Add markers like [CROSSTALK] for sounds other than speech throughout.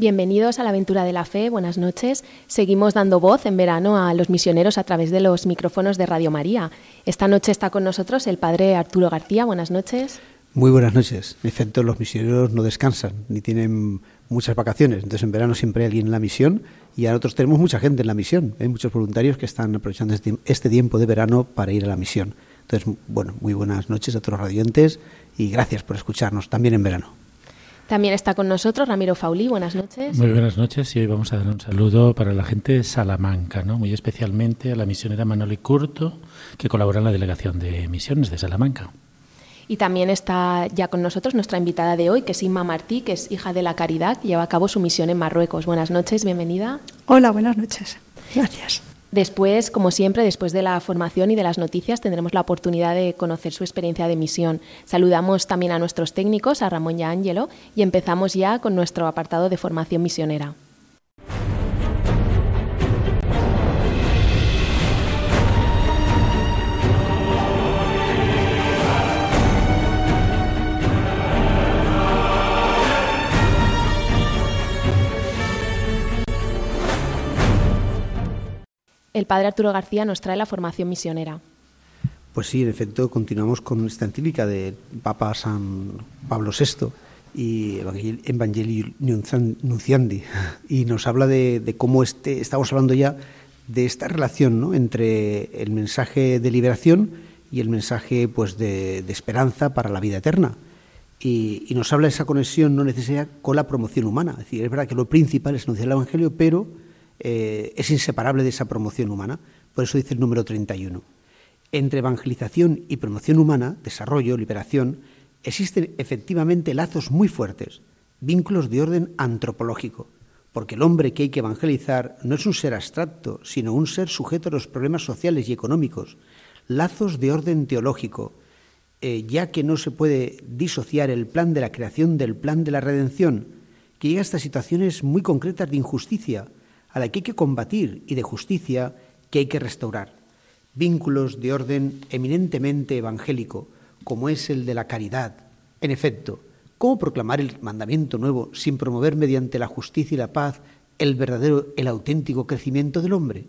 Bienvenidos a la aventura de la fe, buenas noches. Seguimos dando voz en verano a los misioneros a través de los micrófonos de Radio María. Esta noche está con nosotros el padre Arturo García, buenas noches. Muy buenas noches. En efecto, los misioneros no descansan ni tienen muchas vacaciones. Entonces, en verano siempre hay alguien en la misión y a nosotros tenemos mucha gente en la misión. Hay muchos voluntarios que están aprovechando este, este tiempo de verano para ir a la misión. Entonces, bueno, muy buenas noches a todos los radiantes y gracias por escucharnos también en verano. También está con nosotros Ramiro Fauli. Buenas noches. Muy buenas noches y hoy vamos a dar un saludo para la gente de Salamanca, ¿no? muy especialmente a la misionera Manoli Curto, que colabora en la delegación de misiones de Salamanca. Y también está ya con nosotros nuestra invitada de hoy, que es Inma Martí, que es hija de la Caridad, que lleva a cabo su misión en Marruecos. Buenas noches, bienvenida. Hola, buenas noches. Gracias. Después, como siempre, después de la formación y de las noticias, tendremos la oportunidad de conocer su experiencia de misión. Saludamos también a nuestros técnicos, a Ramón y a Ángelo, y empezamos ya con nuestro apartado de formación misionera. El padre Arturo García nos trae la formación misionera. Pues sí, en efecto, continuamos con esta encíclica de Papa San Pablo VI y Evangelii Nunciandi [LAUGHS] y nos habla de, cómo este, estamos hablando ya de esta relación entre el mensaje de liberación y el mensaje pues de, esperanza para la vida eterna. Y, y, nos habla de esa conexión no necesaria con la promoción humana. Es decir, es verdad que lo principal es anunciar el Evangelio, pero eh, es inseparable de esa promoción humana. Por eso dice el número 31. Entre evangelización y promoción humana, desarrollo, liberación, existen efectivamente lazos muy fuertes, vínculos de orden antropológico, porque el hombre que hay que evangelizar no es un ser abstracto, sino un ser sujeto a los problemas sociales y económicos, lazos de orden teológico, eh, ya que no se puede disociar el plan de la creación del plan de la redención, que llega a estas situaciones muy concretas de injusticia, a la que hay que combatir y de justicia que hay que restaurar. Vínculos de orden eminentemente evangélico, como es el de la caridad. En efecto, ¿cómo proclamar el mandamiento nuevo sin promover mediante la justicia y la paz el verdadero, el auténtico crecimiento del hombre?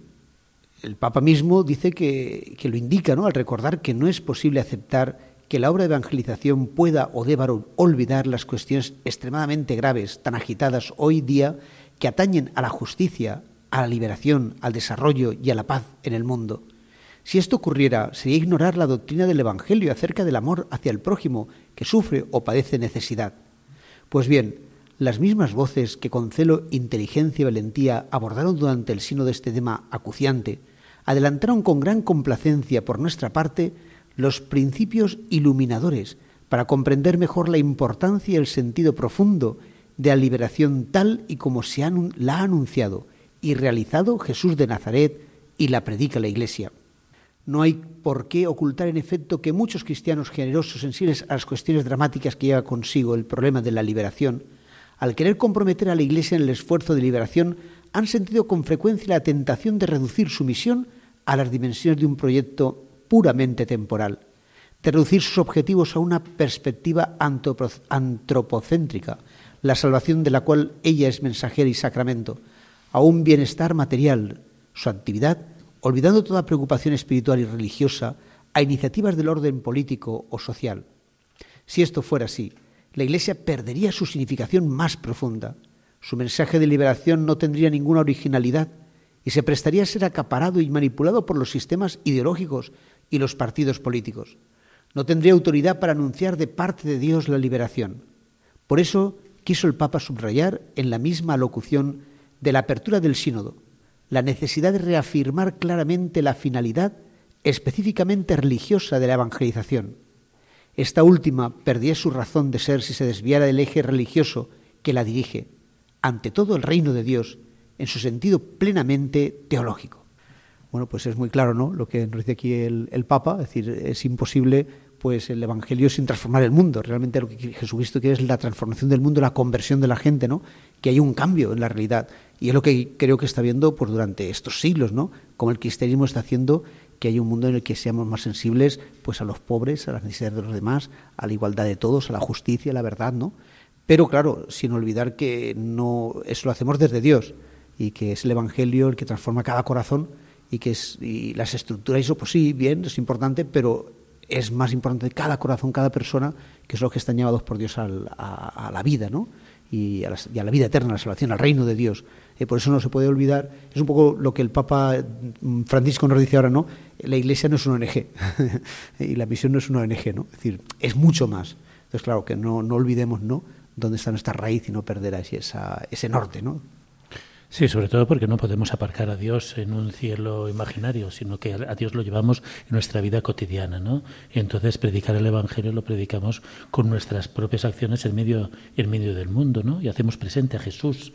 El Papa mismo dice que, que lo indica ¿no? al recordar que no es posible aceptar que la obra de evangelización pueda o deba olvidar las cuestiones extremadamente graves, tan agitadas hoy día que atañen a la justicia, a la liberación, al desarrollo y a la paz en el mundo. Si esto ocurriera, sería ignorar la doctrina del Evangelio acerca del amor hacia el prójimo que sufre o padece necesidad. Pues bien, las mismas voces que con celo, inteligencia y valentía abordaron durante el sino de este tema acuciante, adelantaron con gran complacencia por nuestra parte los principios iluminadores para comprender mejor la importancia y el sentido profundo de la liberación tal y como se la ha anunciado y realizado Jesús de Nazaret y la predica la Iglesia. No hay por qué ocultar, en efecto, que muchos cristianos generosos, sensibles a las cuestiones dramáticas que lleva consigo el problema de la liberación, al querer comprometer a la Iglesia en el esfuerzo de liberación, han sentido con frecuencia la tentación de reducir su misión a las dimensiones de un proyecto puramente temporal, de reducir sus objetivos a una perspectiva antropocéntrica, la salvación de la cual ella es mensajera y sacramento, a un bienestar material, su actividad, olvidando toda preocupación espiritual y religiosa, a iniciativas del orden político o social. Si esto fuera así, la Iglesia perdería su significación más profunda. Su mensaje de liberación no tendría ninguna originalidad y se prestaría a ser acaparado y manipulado por los sistemas ideológicos y los partidos políticos. No tendría autoridad para anunciar de parte de Dios la liberación. Por eso quiso el Papa subrayar en la misma locución de la apertura del sínodo la necesidad de reafirmar claramente la finalidad específicamente religiosa de la evangelización. Esta última perdía su razón de ser si se desviara del eje religioso que la dirige, ante todo el reino de Dios, en su sentido plenamente teológico. Bueno, pues es muy claro, ¿no? Lo que nos dice aquí el, el Papa, es decir, es imposible pues el evangelio sin transformar el mundo. Realmente lo que Jesucristo quiere es la transformación del mundo, la conversión de la gente, ¿no? Que hay un cambio en la realidad. Y es lo que creo que está viendo pues, durante estos siglos, ¿no? Como el cristianismo está haciendo que hay un mundo en el que seamos más sensibles pues a los pobres, a las necesidades de los demás, a la igualdad de todos, a la justicia, a la verdad, ¿no? Pero claro, sin olvidar que no eso lo hacemos desde Dios y que es el evangelio el que transforma cada corazón y que es y las estructuras eso pues sí, bien, es importante, pero es más importante cada corazón, cada persona, que es lo que están llevados por Dios a, la vida, ¿no? Y a, la, vida eterna, a la salvación, al reino de Dios. Eh, por eso no se puede olvidar, es un poco lo que el Papa mm, Francisco nos dice ahora, ¿no? La Iglesia no es una ONG [LAUGHS] y la misión no es una ONG, ¿no? Es decir, es mucho más. Entonces, claro, que no, no olvidemos, ¿no? Dónde está nuestra raíz y no perder así esa, ese norte, ¿no? Sí, sobre todo porque no podemos aparcar a Dios en un cielo imaginario, sino que a Dios lo llevamos en nuestra vida cotidiana, ¿no? Y entonces predicar el Evangelio lo predicamos con nuestras propias acciones en medio, en medio del mundo, ¿no? Y hacemos presente a Jesús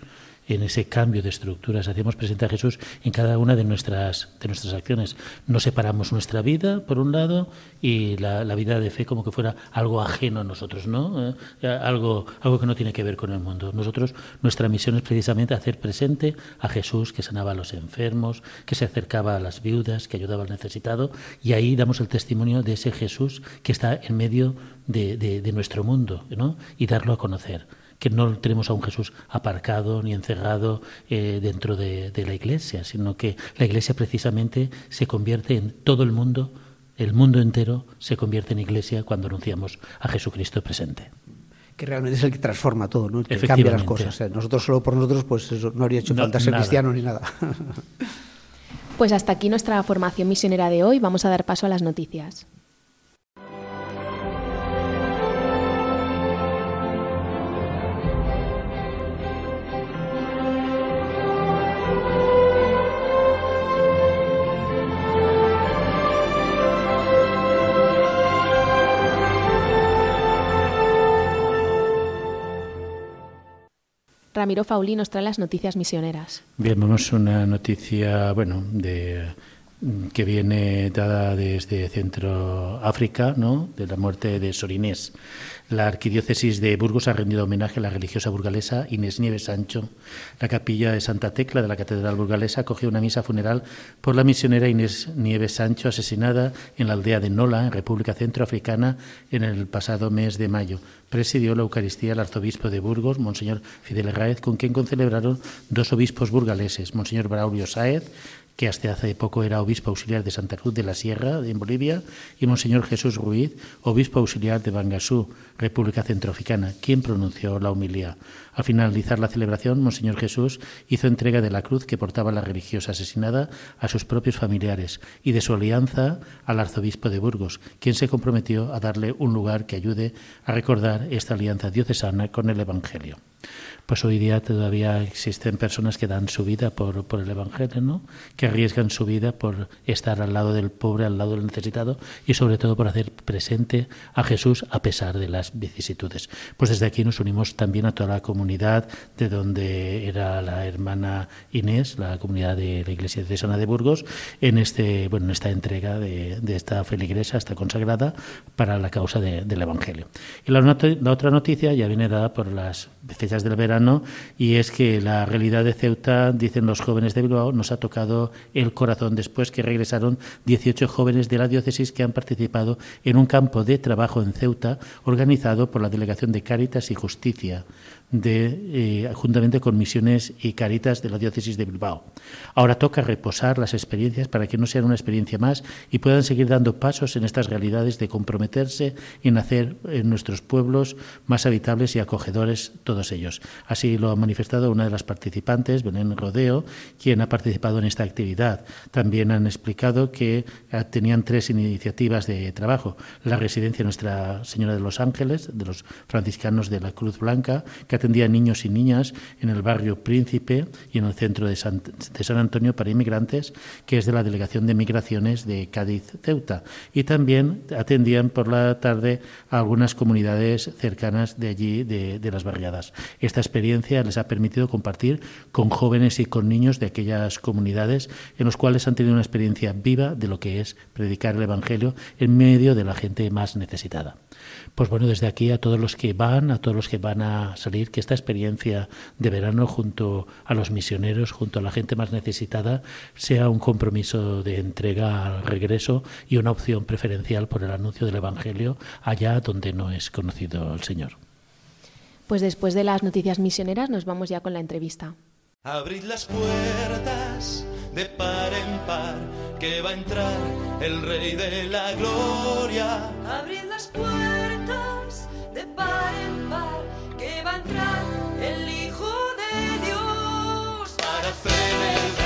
en ese cambio de estructuras. Hacemos presente a Jesús en cada una de nuestras, de nuestras acciones. No separamos nuestra vida, por un lado, y la, vida de fe como que fuera algo ajeno a nosotros, ¿no? Eh, algo, algo que no tiene que ver con el mundo. Nosotros, nuestra misión es precisamente hacer presente a Jesús que sanaba a los enfermos, que se acercaba a las viudas, que ayudaba al necesitado, y ahí damos el testimonio de ese Jesús que está en medio de, de nuestro mundo, ¿no? Y darlo a conocer que no tenemos a un Jesús aparcado ni encerrado eh, dentro de, la Iglesia, sino que la Iglesia precisamente se convierte en todo el mundo, el mundo entero se convierte en Iglesia cuando anunciamos a Jesucristo presente que realmente es el que transforma todo, ¿no? el que cambia las cosas. nosotros solo por nosotros, pues eso, no habría hecho falta ser cristiano ni nada. Pues hasta aquí nuestra formación misionera de hoy. Vamos a dar paso a las noticias. Ramiro Fauli nos trae las noticias misioneras. Bien, vamos una noticia, bueno, de que viene dada desde Centro África, ¿no? de la muerte de Sorinés. La arquidiócesis de Burgos ha rendido homenaje a la religiosa burgalesa Inés Nieves Sancho. La capilla de Santa Tecla de la Catedral Burgalesa acogió una misa funeral por la misionera Inés Nieves Sancho, asesinada en la aldea de Nola, en República Centroafricana, en el pasado mes de mayo. Presidió la Eucaristía el arzobispo de Burgos, Monseñor Fidel Raez, con quien concelebraron dos obispos burgaleses, Monseñor Braulio Sáez, que hasta hace poco era obispo auxiliar de Santa Cruz de la Sierra, en Bolivia, y Monseñor Jesús Ruiz, obispo auxiliar de Bangasú, República Centroafricana, quien pronunció la humilía. Al finalizar la celebración, Monseñor Jesús hizo entrega de la cruz que portaba la religiosa asesinada a sus propios familiares y de su alianza al arzobispo de Burgos, quien se comprometió a darle un lugar que ayude a recordar esta alianza diocesana con el Evangelio pues hoy día todavía existen personas que dan su vida por, por el Evangelio, ¿no? que arriesgan su vida por estar al lado del pobre, al lado del necesitado y sobre todo por hacer presente a Jesús a pesar de las vicisitudes. Pues desde aquí nos unimos también a toda la comunidad de donde era la hermana Inés, la comunidad de la Iglesia de Sana de Burgos, en este bueno en esta entrega de, de esta feligresa, esta consagrada para la causa del Evangelio. Y la, la otra noticia ya viene dada por las fechas del verano y es que la realidad de Ceuta, dicen los jóvenes de Bilbao, nos ha tocado el corazón después que regresaron 18 jóvenes de la diócesis que han participado en un campo de trabajo en Ceuta organizado por la Delegación de Cáritas y Justicia de, eh, juntamente con misiones y caritas de la diócesis de Bilbao. Ahora toca reposar las experiencias para que no sean una experiencia más y puedan seguir dando pasos en estas realidades de comprometerse en hacer nuestros pueblos más habitables y acogedores todos ellos. Así lo ha manifestado una de las participantes, Belén Rodeo, quien ha participado en esta actividad. También han explicado que eh, tenían tres iniciativas de trabajo. La residencia Nuestra Señora de los Ángeles, de los franciscanos de la Cruz Blanca, que atendía niños y niñas en el barrio Príncipe y en el centro de San, de San Antonio para inmigrantes, que es de la Delegación de Migraciones de Cádiz-Ceuta. Y también atendían por la tarde a algunas comunidades cercanas de allí, de, de las barriadas. Esta experiencia les ha permitido compartir con jóvenes y con niños de aquellas comunidades en los cuales han tenido una experiencia viva de lo que es predicar el Evangelio en medio de la gente más necesitada. Pues bueno, desde aquí a todos los que van, a todos los que van a salir, que esta experiencia de verano junto a los misioneros, junto a la gente más necesitada, sea un compromiso de entrega al regreso y una opción preferencial por el anuncio del Evangelio allá donde no es conocido el Señor. Pues después de las noticias misioneras nos vamos ya con la entrevista. Abrid las puertas de par en par, que va a entrar el Rey de la Gloria. Abrid las puertas de par en par, que va a entrar el Hijo de Dios. Para dos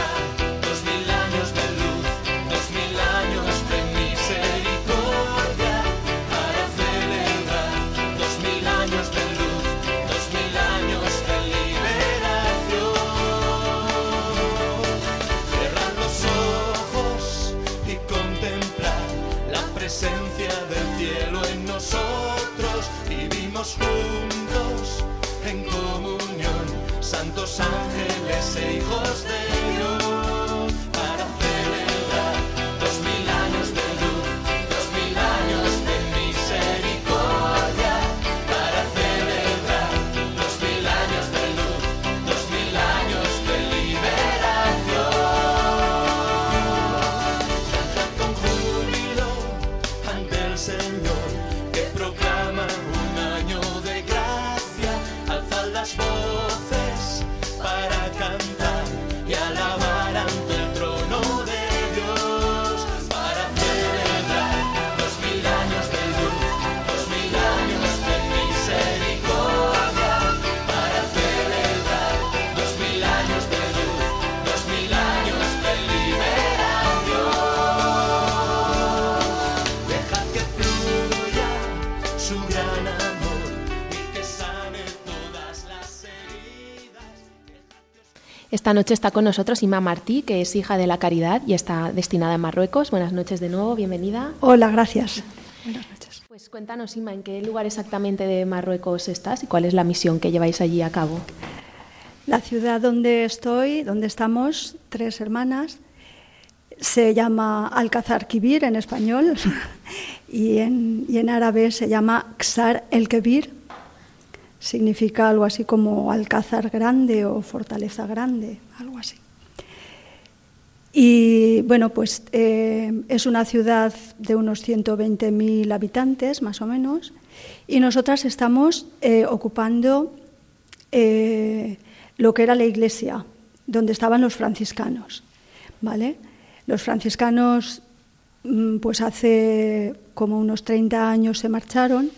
Esta noche está con nosotros Ima Martí, que es hija de la Caridad y está destinada en Marruecos. Buenas noches de nuevo, bienvenida. Hola, gracias. Buenas noches. Pues cuéntanos, Ima, ¿en qué lugar exactamente de Marruecos estás y cuál es la misión que lleváis allí a cabo? La ciudad donde estoy, donde estamos, tres hermanas, se llama Alcázar Kibir en español [LAUGHS] y en, y en árabe se llama Ksar el Kebir. Significa algo así como Alcázar grande o fortaleza grande, algo así. Y bueno, pues eh, es una ciudad de unos 120.000 habitantes, más o menos, y nosotras estamos eh, ocupando eh, lo que era la iglesia, donde estaban los franciscanos, ¿vale? Los franciscanos, mm, pues hace como unos 30 años se marcharon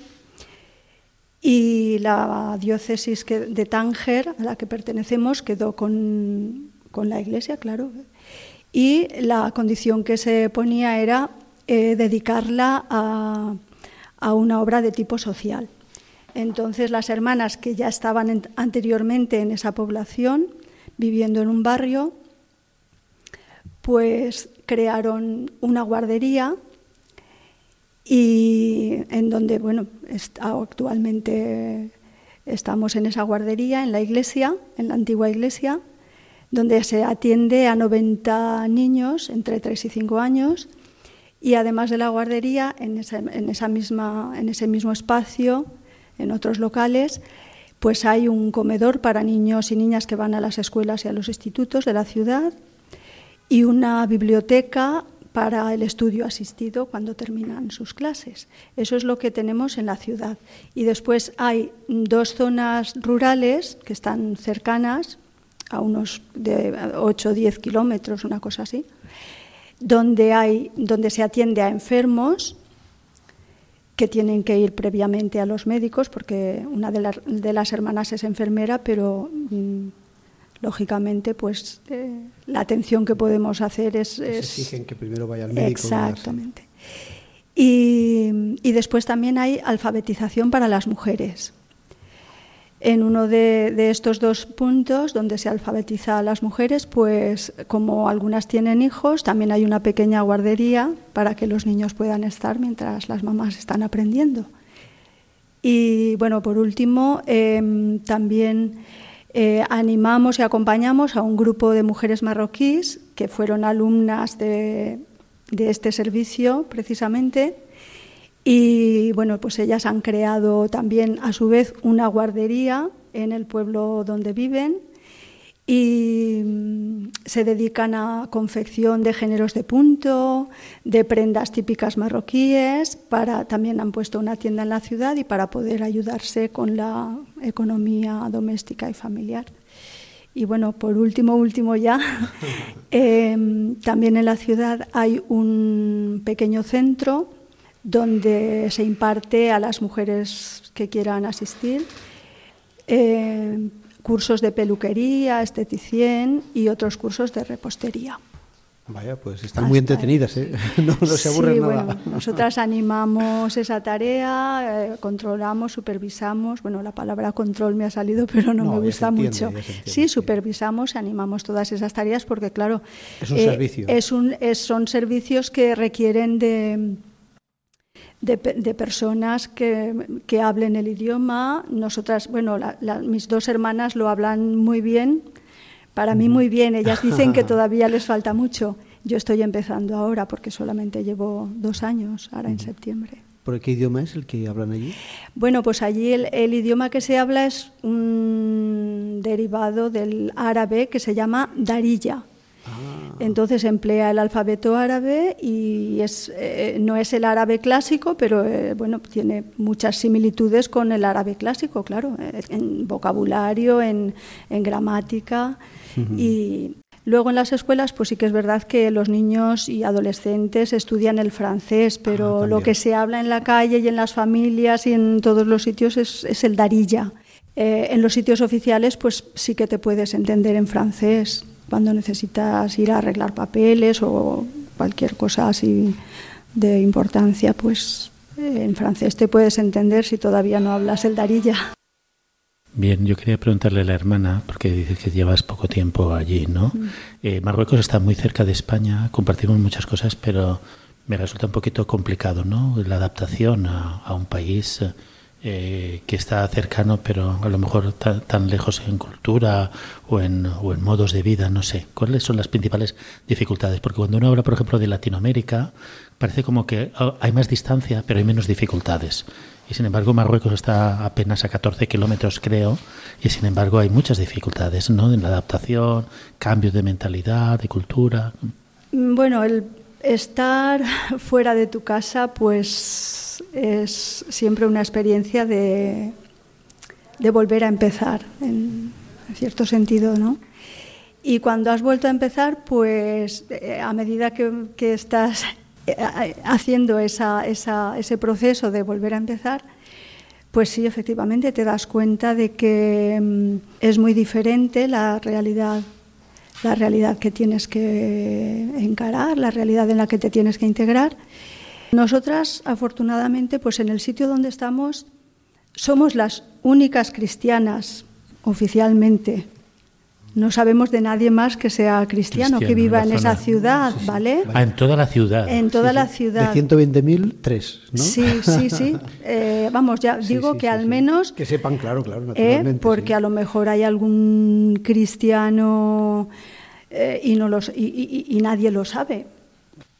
y la diócesis de Tánger, a la que pertenecemos, quedó con, con la iglesia, claro. Y la condición que se ponía era eh, dedicarla a, a una obra de tipo social. Entonces las hermanas que ya estaban en- anteriormente en esa población, viviendo en un barrio, pues crearon una guardería y en donde, bueno, está- actualmente estamos en esa guardería, en la iglesia, en la antigua iglesia, donde se atiende a 90 niños entre 3 y 5 años. Y además de la guardería, en, esa, en, esa misma, en ese mismo espacio, en otros locales, pues hay un comedor para niños y niñas que van a las escuelas y a los institutos de la ciudad y una biblioteca para el estudio asistido cuando terminan sus clases. Eso es lo que tenemos en la ciudad. Y después hay dos zonas rurales que están cercanas, a unos de 8 o 10 kilómetros, una cosa así, donde, hay, donde se atiende a enfermos que tienen que ir previamente a los médicos, porque una de, la- de las hermanas es enfermera, pero mm, lógicamente pues eh, la atención que podemos hacer es... Se es- exigen que primero vaya al médico. Exactamente. Y, y después también hay alfabetización para las mujeres. En uno de, de, estos dos puntos donde se alfabetiza a las mujeres, pues como algunas tienen hijos, también hay una pequeña guardería para que los niños puedan estar mientras las mamás están aprendiendo. Y bueno, por último, eh, también eh, animamos y acompañamos a un grupo de mujeres marroquíes que fueron alumnas de, de este servicio precisamente. Y bueno, pues ellas han creado también a su vez una guardería en el pueblo donde viven y mm, se dedican a confección de géneros de punto, de prendas típicas marroquíes, para también han puesto una tienda en la ciudad y para poder ayudarse con la economía doméstica y familiar. Y bueno, por último, último ya, [LAUGHS] eh, también en la ciudad hay un pequeño centro donde se imparte a las mujeres que quieran asistir eh, cursos de peluquería, esteticien y otros cursos de repostería. Vaya, pues están muy entretenidas, ¿eh? [LAUGHS] no, no, se aburren sí, nada. Bueno, nosotras [LAUGHS] animamos esa tarea, eh, controlamos, supervisamos. Bueno, la palabra control me ha salido, pero no, No, me gusta entiende, mucho. entiende, sí. supervisamos, animamos todas esas tareas porque, claro, Es un eh, servicio. es un- es- son servicios que requieren de, de, pe- de personas que, que hablen el idioma. Nosotras, bueno, la- la- mis dos hermanas lo hablan muy bien, para mí muy bien. Ellas dicen que [LAUGHS] todavía les falta mucho. Yo estoy empezando ahora porque solamente llevo dos años, ahora en septiembre. ¿Por qué idioma es el que hablan allí? Bueno, pues allí el, el idioma que se habla es un derivado del árabe que se llama darilla. Entonces emplea el alfabeto árabe y es, eh, no es el árabe clásico, pero eh, bueno, tiene muchas similitudes con el árabe clásico, claro, eh, en vocabulario, en, en gramática. Y luego en las escuelas, pues sí que es verdad que los niños y adolescentes estudian el francés, pero Ah, lo que se habla en la calle y en las familias y en todos los sitios es, es el darilla. Eh, en los sitios oficiales, pues sí que te puedes entender en francés cuando necesitas ir a arreglar papeles o cualquier cosa así de importancia, pues eh, en francés te puedes entender si todavía no hablas el darilla. Bien, yo quería preguntarle a la hermana, porque dices que llevas poco tiempo allí, ¿no? Eh, Marruecos está muy cerca de España, compartimos muchas cosas, pero me resulta un poquito complicado, ¿no? La adaptación a, a un país eh, que está cercano, pero a lo mejor ta- tan lejos en cultura o en, o en modos de vida, no sé. ¿Cuáles son las principales dificultades? Porque cuando uno habla, por ejemplo, de Latinoamérica, parece como que oh, hay más distancia, pero hay menos dificultades. Y sin embargo, Marruecos está apenas a 14 kilómetros, creo, y sin embargo hay muchas dificultades, ¿no? En la adaptación, cambios de mentalidad, de cultura. Bueno, el estar fuera de tu casa, pues es siempre una experiencia de, de volver a empezar, en, cierto sentido, ¿no? Y cuando has vuelto a empezar, pues eh, a medida que, que estás eh, haciendo esa, esa- ese proceso de volver a empezar, pues sí, efectivamente te das cuenta de que mm, es muy diferente la realidad, la realidad que tienes que encarar, la realidad en la que te tienes que integrar. Nosotras, afortunadamente, pues en el sitio donde estamos, somos las únicas cristianas oficialmente. No sabemos de nadie más que sea cristiano, que viva en esa ciudad, ¿vale? Ah, en toda la ciudad. En toda la ciudad. De 120.000, tres, ¿no? Sí, sí, sí. [LAUGHS] Eh, vamos, ya Sí, digo sí, que sí, al sí. menos Que sepan, claro, claro, ¿eh? porque sí. a lo mejor hay algún cristiano eh, y, no los, y, y- y nadie lo sabe.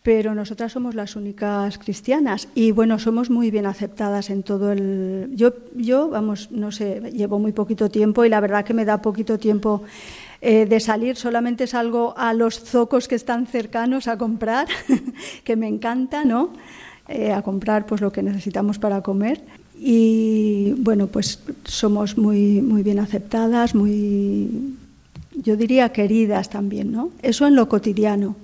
Pero nosotras somos las únicas cristianas y bueno, somos muy bien aceptadas en todo el... Yo, yo vamos, no sé, llevo muy poquito tiempo y la verdad que me da poquito tiempo eh, de salir, solamente salgo a los zocos que están cercanos a comprar, [LAUGHS] que me encanta, ¿no? Eh, a comprar pues lo que necesitamos para comer y bueno, pues somos muy, muy bien aceptadas, muy, yo diría queridas también, ¿no? Eso en lo cotidiano.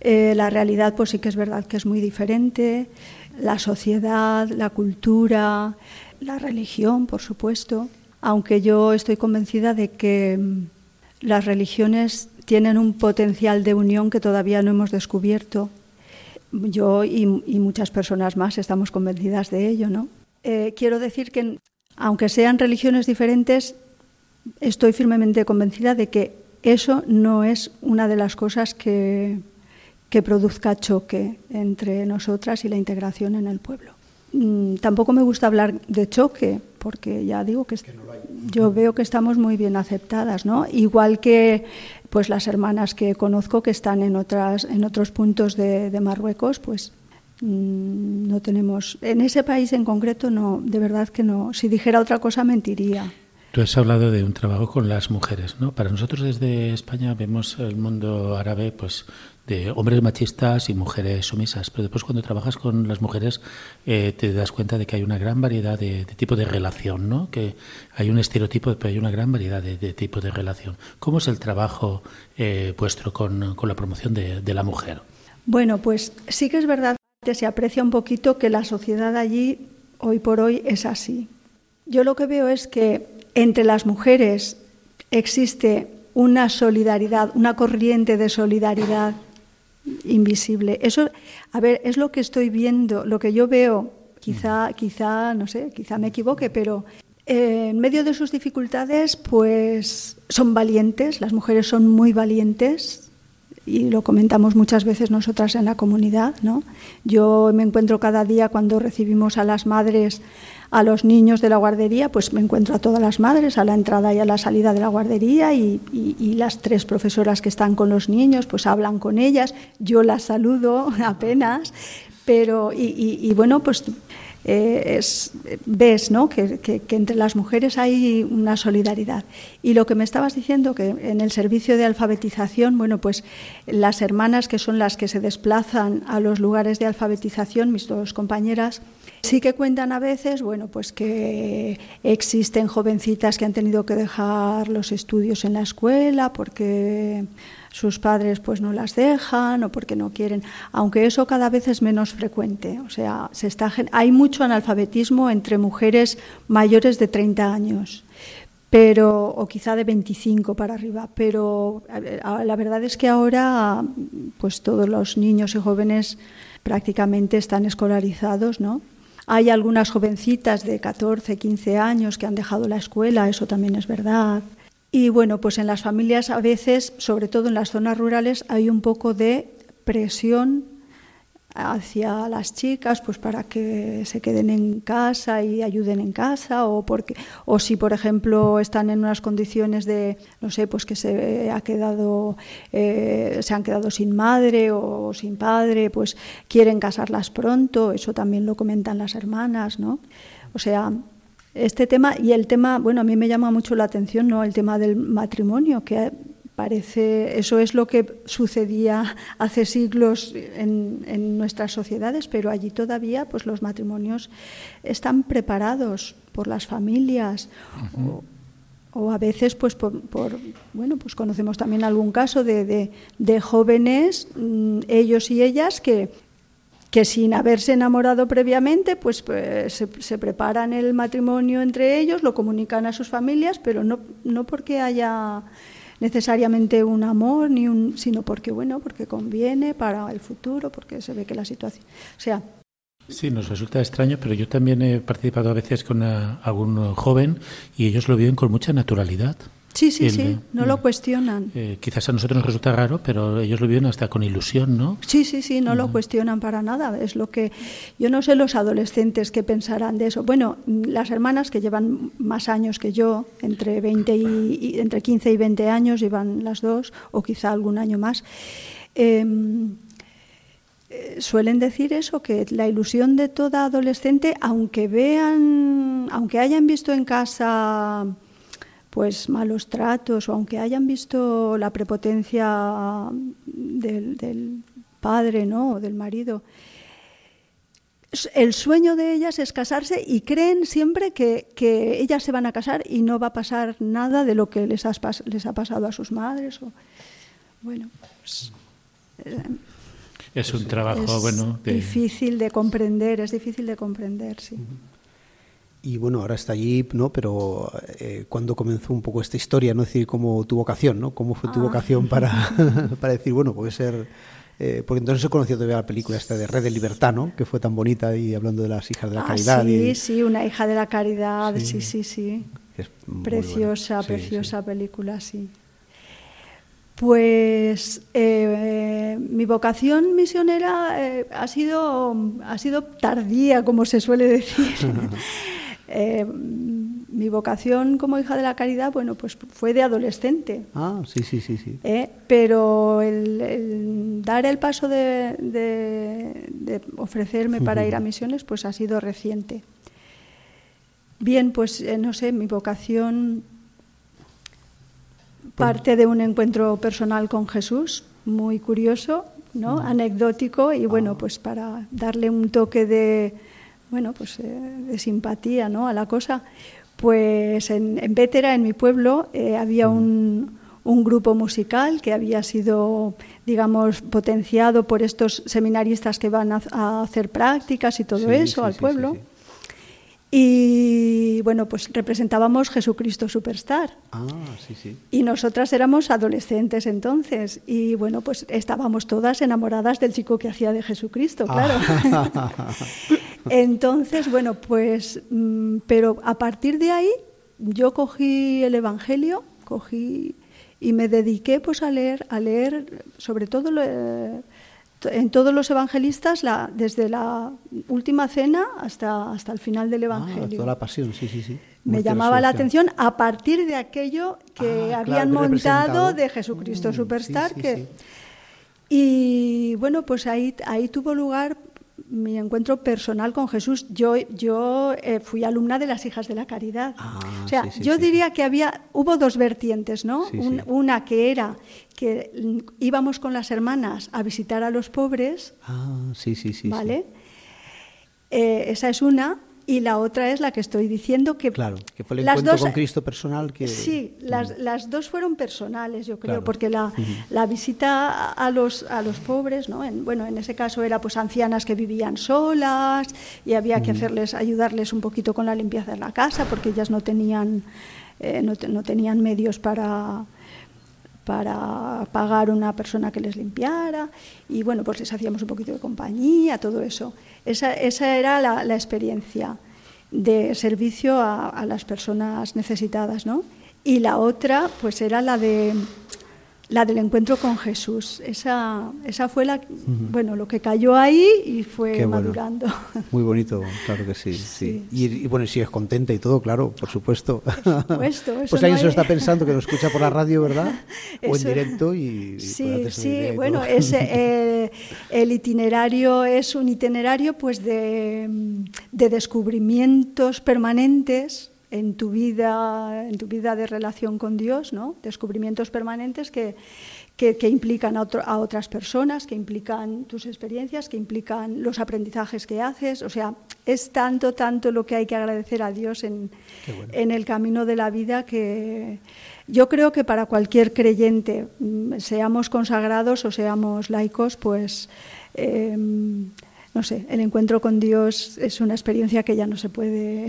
Eh, la realidad, pues sí que es verdad que es muy diferente. La sociedad, la cultura, la religión, por supuesto. Aunque yo estoy convencida de que mm, las religiones tienen un potencial de unión que todavía no hemos descubierto. Yo y, muchas personas más estamos convencidas de ello, ¿no? Eh, quiero decir que aunque sean religiones diferentes, estoy firmemente convencida de que eso no es una de las cosas que, que produzca choque entre nosotras y la integración en el pueblo. Mm, tampoco me gusta hablar de choque, porque ya digo que, yo veo que estamos muy bien aceptadas, ¿no? Igual que pues las hermanas que conozco que están en otras en otros puntos de, de Marruecos, pues mm, no tenemos en ese país en concreto no, de verdad que no. Si dijera otra cosa mentiría. Tú has hablado de un trabajo con las mujeres, ¿no? Para nosotros desde España vemos el mundo árabe, pues de hombres machistas y mujeres sumisas, pero después cuando trabajas con las mujeres eh, te das cuenta de que hay una gran variedad de, tipo de relación, ¿no? Que hay un estereotipo, pero hay una gran variedad de, tipo de relación. ¿Cómo es el trabajo eh, vuestro con, con la promoción de la mujer? Bueno, pues sí que es verdad que se aprecia un poquito que la sociedad allí hoy por hoy es así. Yo lo que veo es que entre las mujeres existe una solidaridad, una corriente de solidaridad invisible. Eso, a ver, es lo que estoy viendo, lo que yo veo. Quizá, quizá, no sé, quizá me equivoque, pero eh, en medio de sus dificultades, pues son valientes. Las mujeres son muy valientes y lo comentamos muchas veces nosotras en la comunidad, ¿no? Yo me encuentro cada día cuando recibimos a las madres a los niños de la guardería, pues me encuentro a todas las madres a la entrada y a la salida de la guardería y, y, las tres profesoras que están con los niños, pues hablan con ellas, yo las saludo [LAUGHS] apenas, pero y, y bueno, pues eh, es, ves que, que, entre las mujeres hay una solidaridad. Y lo que me estabas diciendo, que en el servicio de alfabetización, bueno, pues las hermanas que son las que se desplazan a los lugares de alfabetización, mis dos compañeras, sí que cuentan a veces, bueno, pues que existen jovencitas que han tenido que dejar los estudios en la escuela porque sus padres pues no las dejan o porque no quieren, aunque eso cada vez es menos frecuente. O sea, se está, hay mucho analfabetismo entre mujeres mayores de 30 años pero o quizá de 25 para arriba, pero la verdad es que ahora pues todos los niños y jóvenes prácticamente están escolarizados, ¿no? Hay algunas jovencitas de 14, 15 años que han dejado la escuela, eso también es verdad. Y bueno, pues en las familias a veces, sobre todo en las zonas rurales, hay un poco de presión hacia las chicas pues para que se queden en casa y ayuden en casa o porque o si por ejemplo están en unas condiciones de no sé pues que se ha quedado eh, se han quedado sin madre o sin padre pues quieren casarlas pronto eso también lo comentan las hermanas no o sea este tema y el tema, bueno, a mí me llama mucho la atención, ¿no? El tema del matrimonio, que parece, eso es lo que sucedía [LAUGHS] hace siglos en, en nuestras sociedades, pero allí todavía, pues los matrimonios están preparados por las familias. Uh -huh. o, o, a veces, pues por, por, bueno, pues conocemos también algún caso de, de, de jóvenes, mmm, ellos y ellas, que que sin haberse enamorado previamente, pues, pues se, se, preparan el matrimonio entre ellos, lo comunican a sus familias, pero no, no porque haya necesariamente un amor, ni un, sino porque, bueno, porque conviene para el futuro, porque se ve que la situación... O sea... Sí, nos resulta extraño, pero yo también he participado a veces con a, algún joven y ellos lo viven con mucha naturalidad. Sí, sí, el, sí, no, lo cuestionan. Eh, quizás a nosotros nos resulta raro, pero ellos lo viven hasta con ilusión, ¿no? Sí, sí, sí, no, no, lo cuestionan para nada. Es lo que yo no sé los adolescentes qué pensarán de eso. Bueno, las hermanas que llevan más años que yo, entre 20 y, y entre 15 y 20 años llevan las dos o quizá algún año más. Eh, suelen decir eso, que la ilusión de toda adolescente, aunque vean, aunque hayan visto en casa pues malos tratos o aunque hayan visto la prepotencia del, del padre ¿no? o del marido el sueño de ellas es casarse y creen siempre que, que, ellas se van a casar y no va a pasar nada de lo que les, has, les ha pasado a sus madres. O, bueno, pues, eh, es un trabajo es bueno. De... difícil de comprender, es difícil de comprender, sí. Uh -huh. Y bueno, ahora está allí, ¿no? Pero eh, ¿cuándo comenzó un poco esta historia? ¿no? Es decir, cómo tu vocación, ¿no? ¿Cómo fue tu ah. vocación para, [LAUGHS] [LAUGHS] para decir, bueno, puede ser eh, porque entonces se conoció todavía la película esta de Red de Libertad, ¿no? Que fue tan bonita y hablando de las hijas de la Ah, caridad. sí, y- sí, una hija de la caridad, sí, sí, sí. es Preciosa. Sí, preciosa película, sí. Pues eh, mi vocación misionera eh, ha, sido, ha sido tardía, como se suele decir. [LAUGHS] Eh, mi vocación como hija de la caridad, bueno, pues fue de adolescente. Ah, sí, sí, sí, sí. ¿eh? pero el, el dar el paso de, de- de ofrecerme para ir a misiones, pues ha sido reciente. Bien, pues eh, no sé, mi vocación parte de un encuentro personal con Jesús, muy curioso, ¿no? Anecdótico y bueno, pues para darle un toque de, bueno, pues eh, de simpatía, ¿no? A la cosa, pues en, en Vétera, en mi pueblo, eh, había un, un grupo musical que había sido, digamos, potenciado por estos seminaristas que van a, a hacer prácticas y todo Sí, eso sí, al sí, pueblo. Y bueno, pues representábamos Jesucristo Superstar. Ah, sí, sí. Y nosotras éramos adolescentes entonces. Y bueno, pues estábamos todas enamoradas del chico que hacía de Jesucristo, claro. Ah. [LAUGHS] entonces, bueno, pues, mm, pero a partir de ahí yo cogí el Evangelio, cogí y me dediqué pues a leer, a leer sobre todo lo, eh, en todos los evangelistas, la, desde la última cena hasta, hasta el final del Ah, Evangelio toda la pasión, sí, sí, sí. me Muerte llamaba la atención a partir de aquello que Ah, habían claro, montado de Jesucristo Mm, Superstar. sí, sí, que, sí. Y bueno, pues ahí, ahí tuvo lugar mi encuentro personal con Jesús. Yo, yo eh, fui alumna de las Hijas de la Caridad. Ah, o sea, sí, sí, yo sí. diría que había, hubo dos vertientes, ¿no? Un-. Una que era que íbamos con las hermanas a visitar a los pobres, Ah, sí, sí, sí. sí. ¿vale? Eh, esa es una. Y la otra es la que estoy diciendo que Claro, que fue el las encuentro dos- con Cristo personal que... Sí, las, las dos fueron personales, yo creo, Claro. porque la, la visita a- los, a los pobres, ¿no? En, bueno, en ese caso era pues ancianas que vivían solas y había que hacerles, ayudarles un poquito con la limpieza de la casa porque ellas no tenían, eh, no, no tenían medios para para pagar una persona que les limpiara y bueno, pues les hacíamos un poquito de compañía, todo eso. Esa, esa era la, experiencia de servicio a, a las personas necesitadas, ¿no? Y la otra, pues era la de la del encuentro con Jesús. Esa, esa fue la, bueno, lo que cayó ahí y fue Qué bueno. madurando. [LAUGHS] Muy bonito, claro que sí. sí. Sí, Y, y bueno, si es contenta y todo, claro, por supuesto. supuesto, [LAUGHS] eso pues no alguien se lo hay- está pensando que lo escucha por la radio, ¿verdad? [LAUGHS] O en directo y, y Sí, sí, bueno, ese, eh, el itinerario es un itinerario pues de, mm, de descubrimientos permanentes en tu vida, en tu vida de relación con Dios, ¿no? Descubrimientos permanentes que, que, que implican a, otro- a otras personas, que implican tus experiencias, que implican los aprendizajes que haces. O sea, es tanto, tanto lo que hay que agradecer a Dios en, bueno. en el camino de la vida que yo creo que para cualquier creyente, mm, seamos consagrados o seamos laicos, pues eh, no sé, el encuentro con Dios es una experiencia que ya no se puede,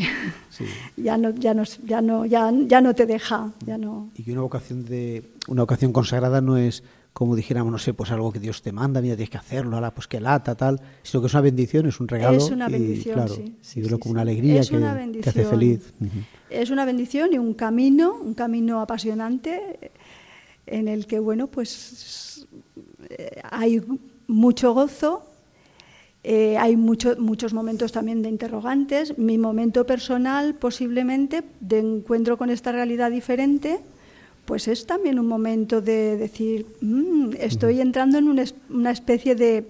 Sí. [LAUGHS] ya no, ya no, ya no, ya, ya no te deja, ya no. Y que una vocación de una vocación consagrada no es como dijéramos, no sé, pues algo que Dios te manda, mira, tienes que hacerlo, ahora pues que lata, tal, sino que es una bendición, es un regalo. Es una y, bendición, claro, sí, sí, sí, como una alegría Es que, una que hace feliz. Es una bendición y un camino, un camino apasionante en el que, bueno, pues eh, hay mucho gozo, eh, hay mucho- muchos momentos también de interrogantes. Mi momento personal, posiblemente, de encuentro con esta realidad diferente, pues es también un momento de decir, "Mm, estoy entrando en una, es- una especie de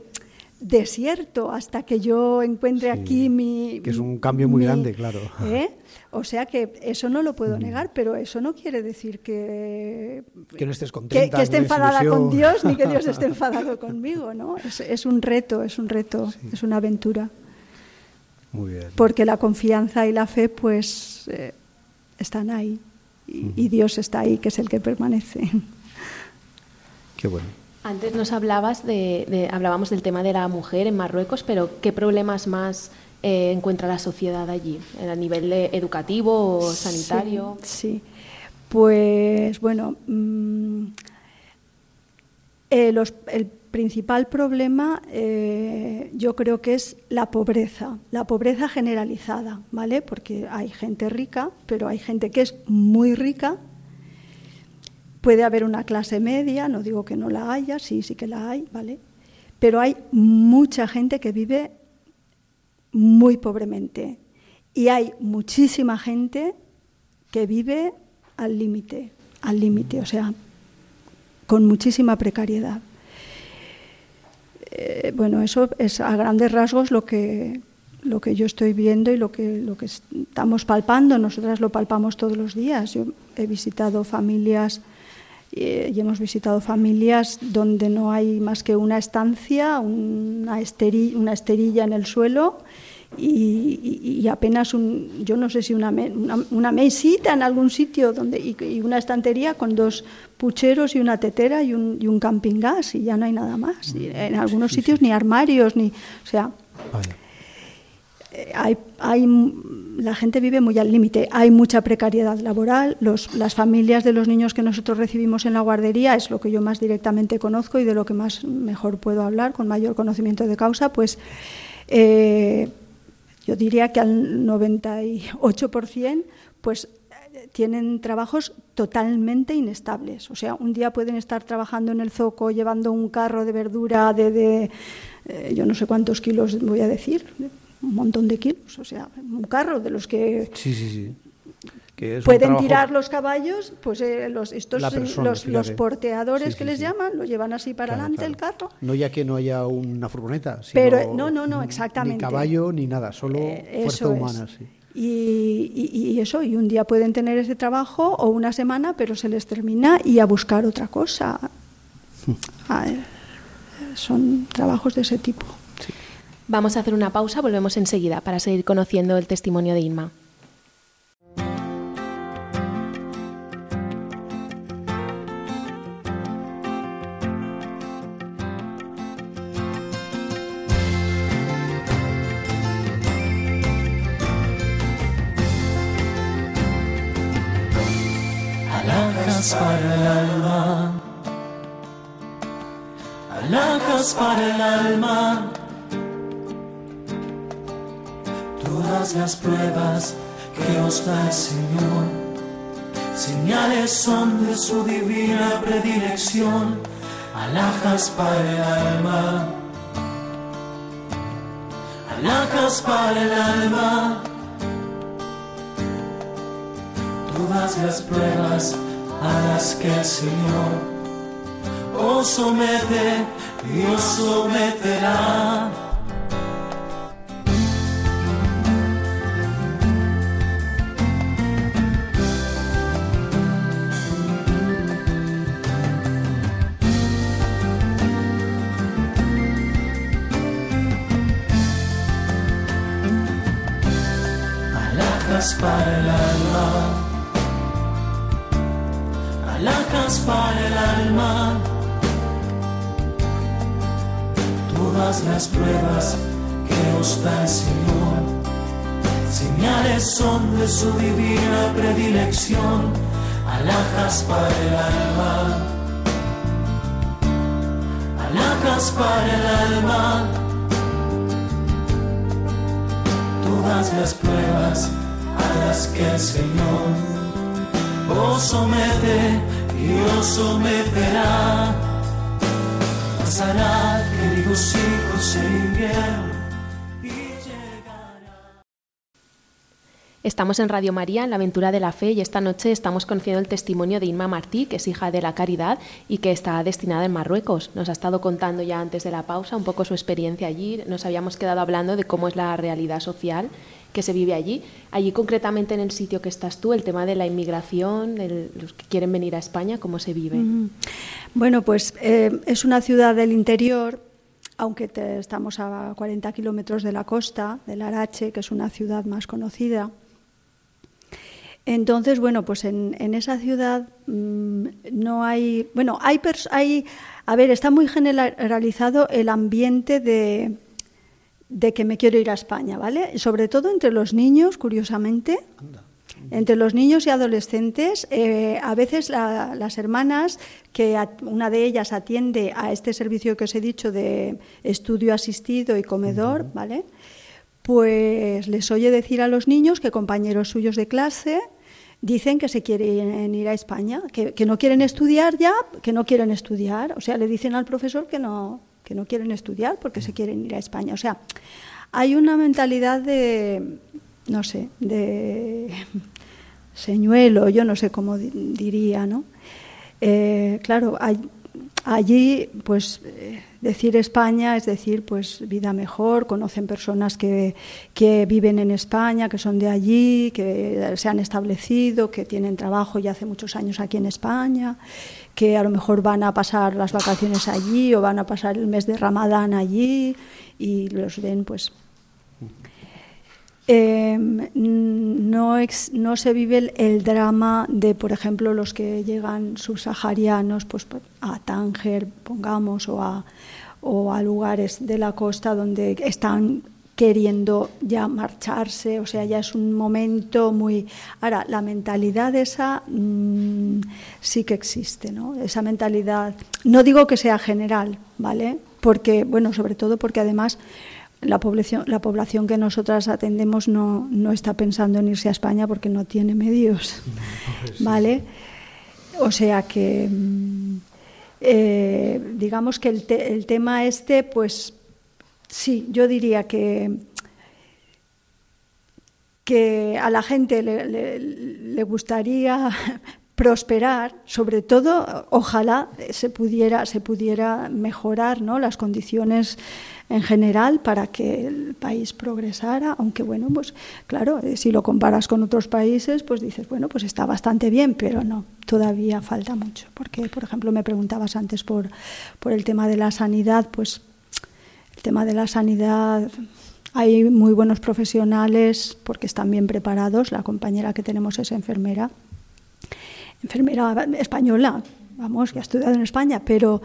desierto hasta que yo encuentre Sí, aquí mi... que es un cambio muy mi- grande, claro. ¿eh? O sea que eso no lo puedo negar, pero eso no quiere decir que, Que no estés contenta. que esté enfadada con. Dios ni que Dios esté [LAUGHS] enfadado conmigo, ¿no? Es, es un reto, es un reto, es una aventura, Muy bien. porque la confianza y la fe pues eh, están ahí y, y Dios está ahí, que es el que permanece. [LAUGHS] Qué bueno. Antes nos hablabas de, de- hablábamos del tema de la mujer en Marruecos, pero ¿qué problemas más eh, encuentra la sociedad allí? ¿A nivel educativo o sanitario? Sí, sí. pues bueno, mm, eh, los- el principal problema eh, yo creo que es la pobreza, la pobreza generalizada, ¿vale? Porque hay gente rica, pero hay gente que es muy rica. Puede haber una clase media, no digo que no la haya, sí, sí que la hay, ¿vale? Pero hay mucha gente que vive muy pobremente y hay muchísima gente que vive al límite, al límite, o sea, con muchísima precariedad. Eh, bueno, eso es a grandes rasgos lo que, lo que yo estoy viendo y lo que, lo que estamos palpando. Nosotras lo palpamos todos los días. Yo he visitado familias y hemos visitado familias donde no hay más que una estancia, una, esteri- una esterilla en el suelo y, apenas un, yo no sé si una, me- una, una mesita en algún sitio donde, y, y una estantería con dos pucheros y una tetera y un, y un camping gas y ya no hay nada más. Y en algunos sitios ni armarios, ni, o sea, eh, hay, hay, la gente vive muy al límite, hay mucha precariedad laboral, los, las familias de los niños que nosotros recibimos en la guardería es lo que yo más directamente conozco y de lo que más mejor puedo hablar, con mayor conocimiento de causa, pues eh, yo diría que al 98% pues tienen trabajos totalmente inestables. O sea, un día pueden estar trabajando en el zoco llevando un carro de verdura de, de, eh, yo no sé cuántos kilos voy a decir, un montón de kilos. O sea, un carro de los que Sí, sí, sí. Que es un pueden tirar los caballos, pues eh, los, estos persona, los, los porteadores Sí, que les sí. llaman, lo llevan así para Claro, adelante claro. el carro. No ya que no haya una furgoneta, sino Pero, eh, no, no, no, exactamente. Ni caballo ni nada, solo Eh, fuerza humana. Y, y- y eso, y un día pueden tener ese trabajo o una semana, pero se les termina y a buscar otra cosa. Eh, son trabajos de ese tipo. Vamos a hacer una pausa, volvemos enseguida para seguir conociendo el testimonio de Inma. Para el alma, alhajas para el alma. Todas las pruebas que os da el Señor, señales son de su divina predilección, alhajas para el alma, alhajas para el alma. todas las pruebas a las que el Señor os somete y os someterá. Alhajas para el alma alhajas para el alma. Todas las pruebas que os da el Señor, señales son de su divina predilección, alhajas para el alma. Alhajas para el alma. Todas las pruebas que el Señor os somete y os someterá. Pasará, queridos hijos, invierno. Estamos en Radio María, en la aventura de la fe, y esta noche estamos conociendo el testimonio de Inma Martí, que es hija de la Caridad y que está destinada en Marruecos. Nos ha estado contando ya antes de la pausa un poco su experiencia allí. Nos habíamos quedado hablando de cómo es la realidad social que se vive allí. Allí concretamente en el sitio que estás tú, el tema de la inmigración, de los que quieren venir a España, ¿cómo se vive? Bueno, pues eh, es una ciudad del interior, aunque estamos a 40 kilómetros de la costa, del Arache, que es una ciudad más conocida. Entonces, bueno, pues en, esa ciudad mm, no hay, bueno, hay, hay, a ver, está muy generalizado el ambiente de, de que me quiero ir a España, ¿vale? Sobre todo entre los niños, curiosamente. Entre los niños y adolescentes, eh, a veces la- las hermanas, que a- una de ellas atiende a este servicio que os he dicho de estudio asistido y comedor, ¿vale? Pues les oye decir a los niños que compañeros suyos de clase dicen que se quieren ir a España, que, que no quieren estudiar ya, que no quieren estudiar. O sea, le dicen al profesor que no, que no quieren estudiar porque se quieren ir a España. O sea, hay una mentalidad de, no sé, de [LAUGHS] señuelo, yo no sé cómo di- diría, ¿no? Eh, claro, allí, pues eh, decir España es decir, pues vida mejor, conocen personas que, que viven en España, que son de allí, que se han establecido, que tienen trabajo ya hace muchos años aquí en España, que a lo mejor van a pasar las vacaciones allí o van a pasar el mes de Ramadán allí y los ven pues. Eh, no, ex- no se vive el, el drama de, por ejemplo, los que llegan subsaharianos pues, pues, a Tánger, pongamos, o a, o a lugares de la costa donde están queriendo ya marcharse, o sea, ya es un momento muy... Ahora, la mentalidad esa mm, sí que existe, ¿no? Esa mentalidad, no digo que sea general, ¿vale? Porque, bueno, sobre todo porque además la población, la población que nosotras atendemos no, no está pensando en irse a España porque no tiene medios, ¿vale? O sea que, mm, eh, digamos que el, te- el tema este, pues sí, yo diría que, que a la gente le, le- gustaría [LAUGHS] prosperar, sobre todo, ojalá se pudiera, se pudiera mejorar ¿no? las condiciones en general para que el país progresara, aunque bueno, pues claro, eh, si lo comparas con otros países, pues dices, bueno, pues está bastante bien, pero no, todavía falta mucho, porque por ejemplo me preguntabas antes por, por el tema de la sanidad, pues tema de la sanidad hay muy buenos profesionales porque están bien preparados, la compañera que tenemos es enfermera, enfermera española, vamos, que ha estudiado en España, pero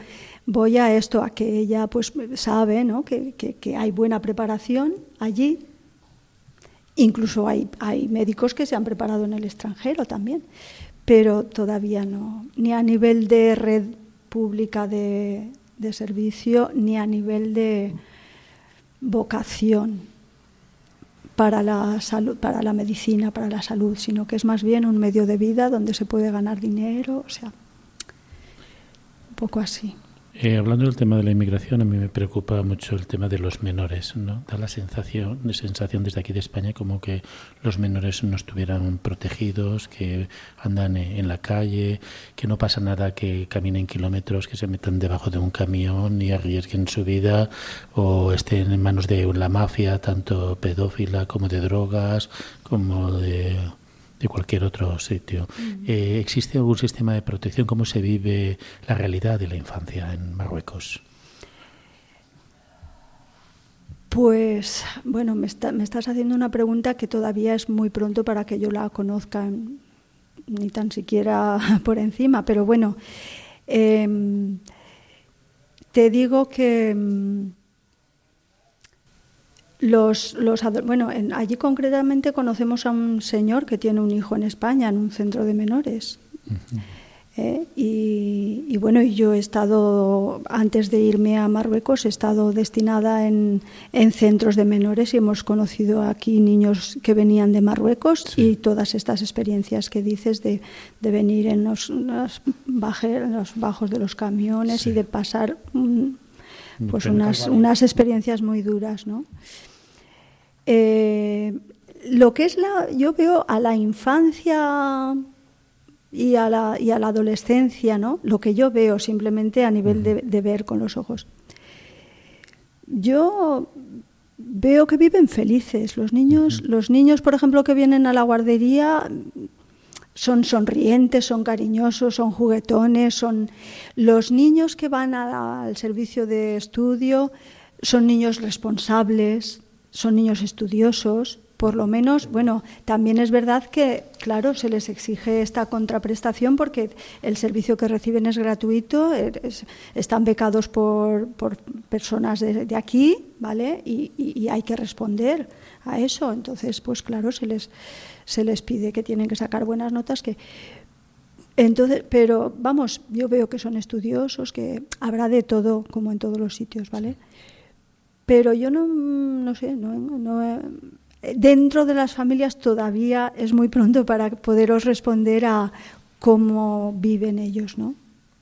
voy a esto, a que ella pues sabe ¿no? que, que- que hay buena preparación allí. Incluso hay, hay médicos que se han preparado en el extranjero también, pero todavía no, ni a nivel de red pública de, de servicio, ni a nivel de vocación para la salud, para la medicina, para la salud, sino que es más bien un medio de vida donde se puede ganar dinero, o sea, un poco así. Eh, hablando del tema de la inmigración, a mí me preocupa mucho el tema de los menores. ¿no? Da la sensación, sensación desde aquí de España como que los menores no estuvieran protegidos, que andan eh, en la calle, que no pasa nada, que caminen kilómetros, que se metan debajo de un camión y arriesguen su vida o estén en manos de la mafia, tanto pedófila como de drogas, como de de cualquier otro sitio. Eh, ¿Existe algún sistema de protección? ¿Cómo se vive la realidad de la infancia en Marruecos? Pues bueno, me, está- me estás haciendo una pregunta que todavía es muy pronto para que yo la conozca, mm, ni tan siquiera [LAUGHS] por encima, pero bueno, em, te digo que mm, los, los bueno, en- allí concretamente conocemos a un señor que tiene un hijo en España, en un centro de menores. ¿eh? Y, y bueno, y yo he estado, antes de irme a Marruecos, he estado destinada en, en centros de menores y hemos conocido aquí niños que venían de Marruecos y todas estas experiencias que dices de, de venir en los, las baje- en los bajos de los camiones y de pasar pues Pero unas, unas experiencias muy duras, ¿no? Eh, lo que es la, yo veo a la infancia y a la, y a la adolescencia, ¿no? Lo que yo veo simplemente a nivel de, de ver con los ojos. Yo veo que viven felices. Los niños, los niños, por ejemplo, que vienen a la guardería son sonrientes, son cariñosos, son juguetones, son los niños que van al servicio de estudio son niños responsables, son niños estudiosos, por lo menos, bueno, también es verdad que, claro, se les exige esta contraprestación porque el servicio que reciben es gratuito, es- están becados por, por personas de, de aquí, ¿vale? Y, y- y hay que responder a eso. Entonces, pues claro, se les, se les pide que tienen que sacar buenas notas, que entonces, pero vamos, yo veo que son estudiosos, que habrá de todo, como en todos los sitios, ¿vale? Pero yo no, no sé, no, no, dentro de las familias todavía es muy pronto para poderos responder a cómo viven ellos, ¿no?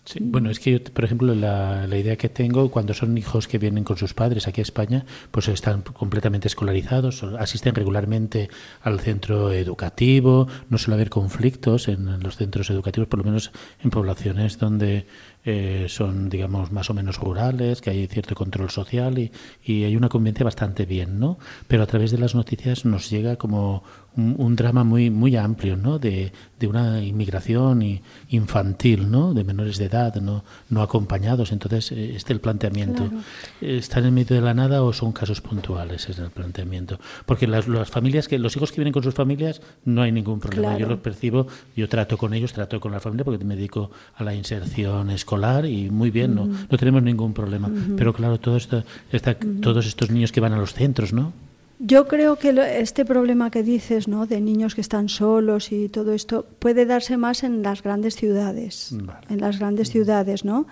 Sí, bueno, es que yo, por ejemplo, la, idea que tengo cuando son hijos que vienen con sus padres aquí a España, pues están completamente escolarizados, asisten regularmente al centro educativo, no suele haber conflictos en los centros educativos, por lo menos en poblaciones donde eh, son, digamos, más o menos rurales, que hay cierto control social y, y hay una convivencia bastante bien, ¿no? Pero a través de las noticias nos llega como un, un drama muy muy amplio, ¿no? De, de una inmigración y- infantil, ¿no? De menores de edad, no no acompañados. Entonces, eh, este el planteamiento. Claro. ¿Están en medio de la nada o son casos puntuales? Es el planteamiento. Porque las, las familias que los hijos que vienen con sus familias no hay ningún problema. Claro. Yo los percibo, yo trato con ellos, trato con la familia porque me dedico a la inserción escolar y muy bien, no, no tenemos ningún problema. Pero claro, todo esto, esta, todos estos niños que van a los centros, ¿no? Yo creo que lo- este problema que dices, ¿no? De niños que están solos y todo esto puede darse más en las grandes ciudades, Vale. en las grandes ciudades, ¿no?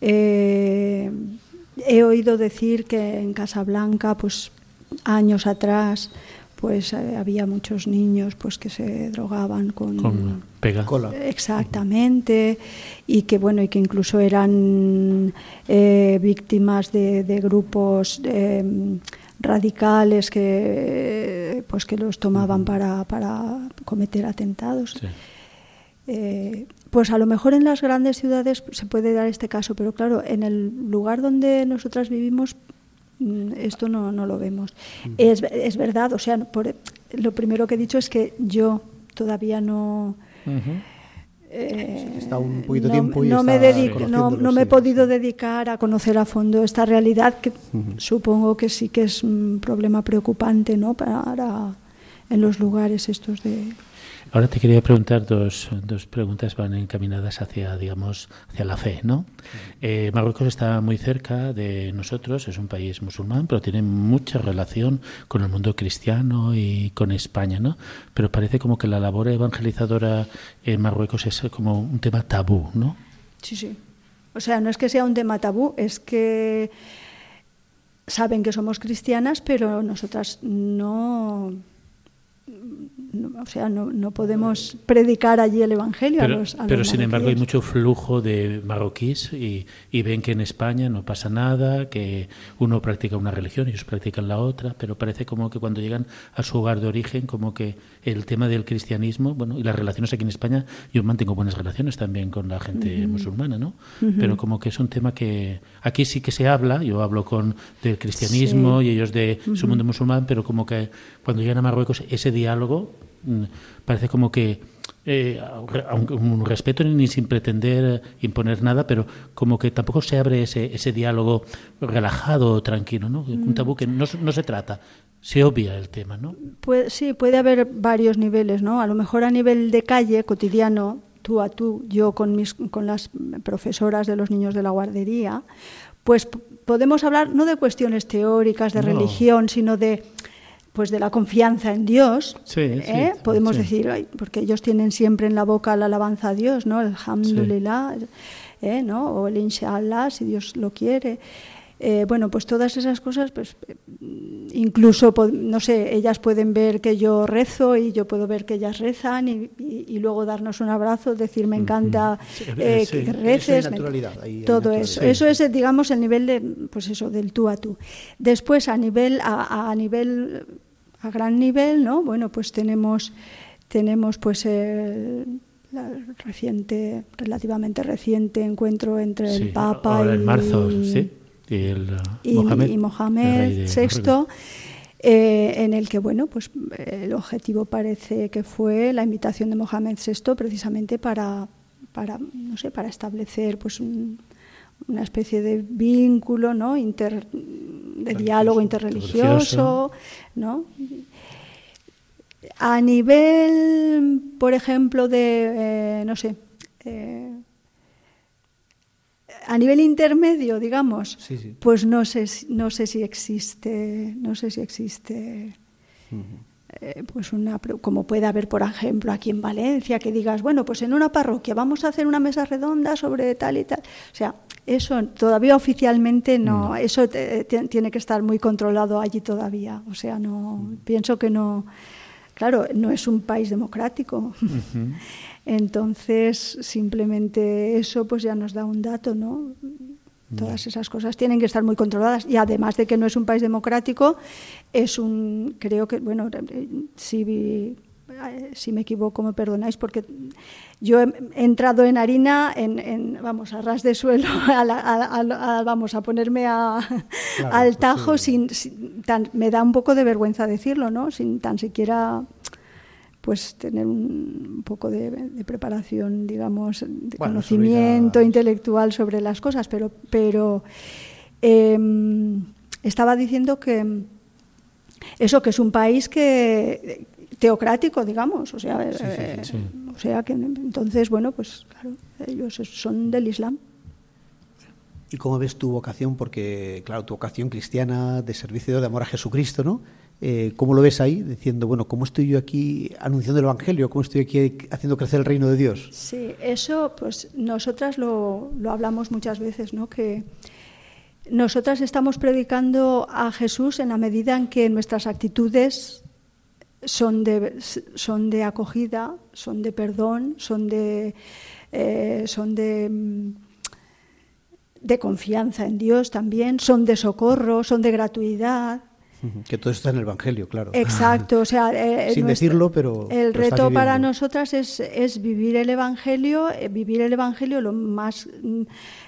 Eh, he oído decir que en Casablanca, pues años atrás, pues eh, había muchos niños, pues que se drogaban con, Con pega. Cola. Exactamente, y que bueno, y que incluso eran eh, víctimas de, de grupos eh, radicales que pues que los tomaban para, para cometer atentados. Sí. Eh, pues a lo mejor en las grandes ciudades se puede dar este caso, pero claro, en el lugar donde nosotras vivimos mm, esto no, no lo vemos. Es, es verdad, o sea, por- lo primero que he dicho es que yo todavía no... eh, Está un poquito no, tiempo y no me, está dedico- no, conociéndolo, no me he podido dedicar a conocer a fondo esta realidad que supongo que sí que es un problema preocupante ¿no? para en los lugares estos de Ahora te quería preguntar dos, dos preguntas van encaminadas hacia, digamos, hacia la fe, ¿no? Eh, Marruecos está muy cerca de nosotros, es un país musulmán, pero tiene mucha relación con el mundo cristiano y con España, ¿no? Pero parece como que la labor evangelizadora en Marruecos es como un tema tabú, ¿no? Sí, sí. O sea, no es que sea un tema tabú, es que saben que somos cristianas, pero nosotras no, no- o sea, no, no podemos predicar allí el evangelio Pero, a los, a los pero sin embargo hay mucho flujo de marroquíes y, y ven que en España no pasa nada, que uno practica una religión y ellos practican la otra, pero parece como que cuando llegan a su hogar de origen, como que el tema del cristianismo, bueno, y las relaciones aquí en España, yo mantengo buenas relaciones también con la gente musulmana, ¿no? Pero como que es un tema que aquí sí que se habla, yo hablo con del cristianismo y ellos de su mundo musulmán, pero como que cuando llegan a Marruecos ese diálogo parece como que eh, aunque un respeto ni sin pretender imponer nada, pero como que tampoco se abre ese, ese diálogo relajado o tranquilo, ¿no? Un tabú que no, se- no se trata, se obvia el tema, ¿no? Puede- sí, puede haber varios niveles, ¿no? A lo mejor a nivel de calle, cotidiano, tú a tú, yo con, mis, con las profesoras de los niños de la guardería, pues podemos hablar no de cuestiones teóricas de No. religión, sino de pues de la confianza en Dios. Sí, ¿eh? sí, Podemos sí. decir, ay, porque ellos tienen siempre en la boca la alabanza a Dios, ¿no? El hamdulillah, ¿eh? ¿no? O el inshallah, si Dios lo quiere. Eh, bueno, pues todas esas cosas, pues eh, incluso, no sé, ellas pueden ver que yo rezo y yo puedo ver que ellas rezan y, y- y luego darnos un abrazo, decir me encanta Sí, eh, sí. que reces. naturalidad, ahí todo naturalidad. eso. Eso es, eh, digamos, el nivel de, pues eso, del tú a tú. Después, a nivel, a, a nivel, a gran nivel, ¿no? Bueno, pues tenemos, tenemos pues el, la reciente, relativamente reciente encuentro entre Sí, el Papa ahora y, en marzo, sí, y el uh, y, Mohamed, y el Mohamed VI, eh, en el que bueno, pues eh, el objetivo parece que fue la invitación de Mohamed VI precisamente para, para no sé, para establecer pues un- una especie de vínculo, ¿no? Inter, de diálogo interreligioso, ¿no? A nivel, por ejemplo, de, eh, no sé, eh, a nivel intermedio, digamos, Sí, sí. pues no sé, si- no sé si existe, no sé si existe, eh, pues una, como puede haber, por ejemplo, aquí en Valencia, que digas, bueno, pues en una parroquia vamos a hacer una mesa redonda sobre tal y tal. O sea, eso todavía oficialmente no, eso te- te- tiene que estar muy controlado allí todavía. O sea, no, pienso que no, claro, no es un país democrático. [LAUGHS] Entonces, simplemente eso pues ya nos da un dato, ¿no? Todas esas cosas tienen que estar muy controladas y además de que no es un país democrático, es un, creo que, bueno, eh, si, eh, si me equivoco me perdonáis porque yo he entrado en harina, en, en, vamos, a ras de suelo, [LAUGHS] a la- a- a- a- vamos, a ponerme a- Claro, al pues tajo, sí. sin, sin tan- me da un poco de vergüenza decirlo, ¿no? Sin tan siquiera pues tener un poco de, de preparación, digamos, de Bueno, conocimiento intelectual sobre las cosas, pero, pero em, estaba diciendo que eso que es un país que teocrático, digamos, o sea, eh, sí. o sea que entonces bueno, pues claro, ellos son del Islam. ¿Y cómo ves tu vocación? Porque, claro, tu vocación cristiana de servicio de amor a Jesucristo, ¿no? Eh, ¿Cómo lo ves ahí? Diciendo, bueno, ¿cómo estoy yo aquí anunciando el Evangelio? ¿Cómo estoy aquí haciendo crecer el reino de Dios? Sí, eso pues nosotras lo, lo hablamos muchas veces, ¿no? Que nosotras estamos predicando a Jesús en la medida en que nuestras actitudes son de, son de acogida, son de perdón, son de, eh, son de, de confianza en Dios también, son de socorro, son de gratuidad. Que todo está en el Evangelio, claro. Exacto, o sea, eh, Sin nuestro- decirlo, pero el reto para nosotras es, es vivir el evangelio, eh, vivir el evangelio lo más mm,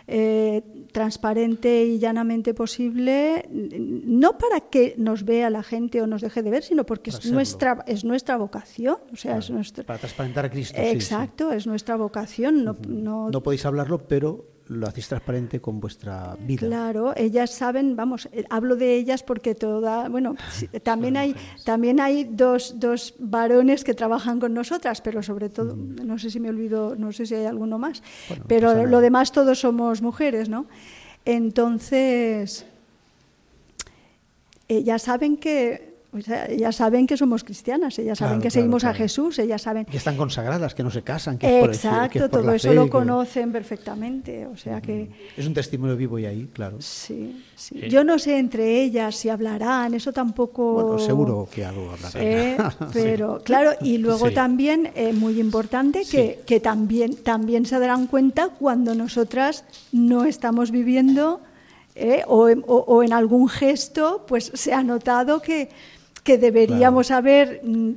eh, transparente y llanamente posible, n- no para que nos vea la gente o nos deje de ver, sino porque es nuestra es nuestra vocación, o sea, es nuestra Para transparentar a Cristo. sí, sí. exacto, es nuestra vocación, no, no- No podéis hablarlo, pero lo hacéis transparente con vuestra vida. Claro, ellas saben, vamos, eh, hablo de ellas porque toda, bueno, [LAUGHS] también hay también hay dos, dos varones que trabajan con nosotras, pero sobre todo, no sé si me olvido, no sé si hay alguno más, Bueno, pero lo demás todos somos mujeres, ¿no? Entonces, ellas saben que o sea, ellas saben que somos cristianas, ellas saben Claro, que claro, seguimos a. Jesús, ellas saben Que están consagradas, que no se casan, que es por, Exacto, que es por todo la eso fe, lo que- conocen perfectamente, o sea que Es un testimonio vivo y ahí, claro. Sí, sí. Eh. Yo no sé entre ellas si hablarán, eso tampoco. Bueno, seguro que algo hablarán. Eh, [LAUGHS] pero claro, y luego Sí. también, eh, muy importante, que, que también, también se darán cuenta cuando nosotras no estamos viviendo eh, o, en- o- o en algún gesto, pues se ha notado que, que deberíamos haber mm,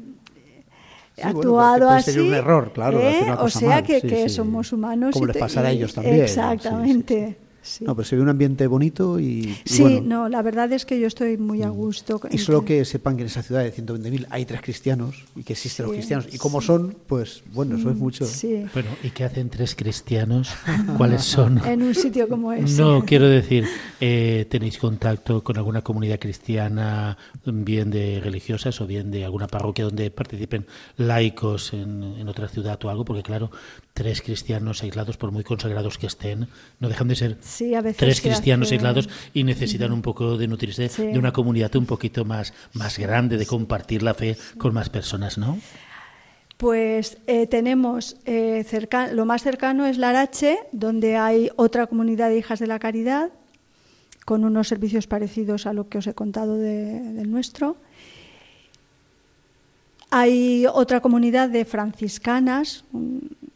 Sí, bueno, actuado puede así. ser un error, claro, ¿eh? una o cosa sea mal, que, sí, que sí. somos humanos. Como y les pasará a ellos también. Exactamente. Sí. No, pero se ve un ambiente bonito y, y Sí, bueno, no, la verdad es que yo estoy muy a gusto. Y solo que sepan que en esa ciudad de 120.000 hay tres cristianos y que existen los cristianos. Y cómo son, pues bueno, eso es mucho. Sí, Bueno, ¿y qué hacen tres cristianos? ¿Cuáles son? [LAUGHS] en un sitio como [LAUGHS] ese. No, quiero decir, eh, ¿tenéis contacto con alguna comunidad cristiana, bien de religiosas o bien de alguna parroquia donde participen laicos en, en otra ciudad o algo? Porque claro, tres cristianos aislados, por muy consagrados que estén, no dejan de ser Sí, a veces tres cristianos hace- aislados y necesitan un poco de nutrirse Sí. de una comunidad un poquito más, más grande, de compartir la fe con más personas, ¿no? Pues eh, tenemos eh, cerca- lo más cercano es Larache, donde hay otra comunidad de hijas de la caridad con unos servicios parecidos a lo que os he contado de- del nuestro. Hay otra comunidad de franciscanas,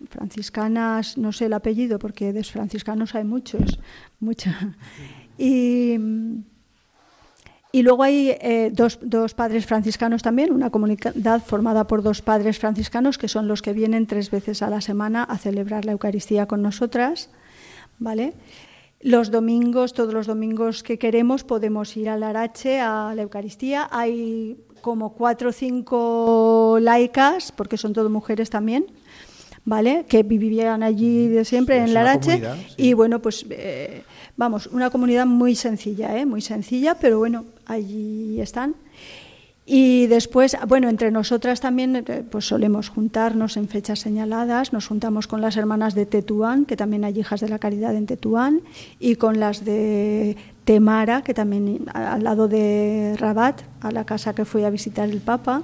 franciscanas, no sé el apellido porque de franciscanos hay muchos, mucha. [LAUGHS] Y, y luego hay eh, dos, dos padres franciscanos también, una comunidad formada por dos padres franciscanos que son los que vienen tres veces a la semana a celebrar la Eucaristía con nosotras, ¿vale? Los domingos, todos los domingos que queremos, podemos ir al Arache a la Eucaristía. Hay como cuatro o cinco laicas, porque son todo mujeres también, ¿vale? Que vivían allí de siempre Sí, en Larache. sí. Y bueno, pues eh, vamos, una comunidad muy sencilla, ¿eh? Muy sencilla, pero bueno, allí están. Y después, bueno, entre nosotras también eh, pues solemos juntarnos en fechas señaladas. Nos juntamos con las hermanas de Tetuán, que también hay hijas de la caridad en Tetuán, y con las de Temara, que también al lado de Rabat, a la casa que fui a visitar el Papa.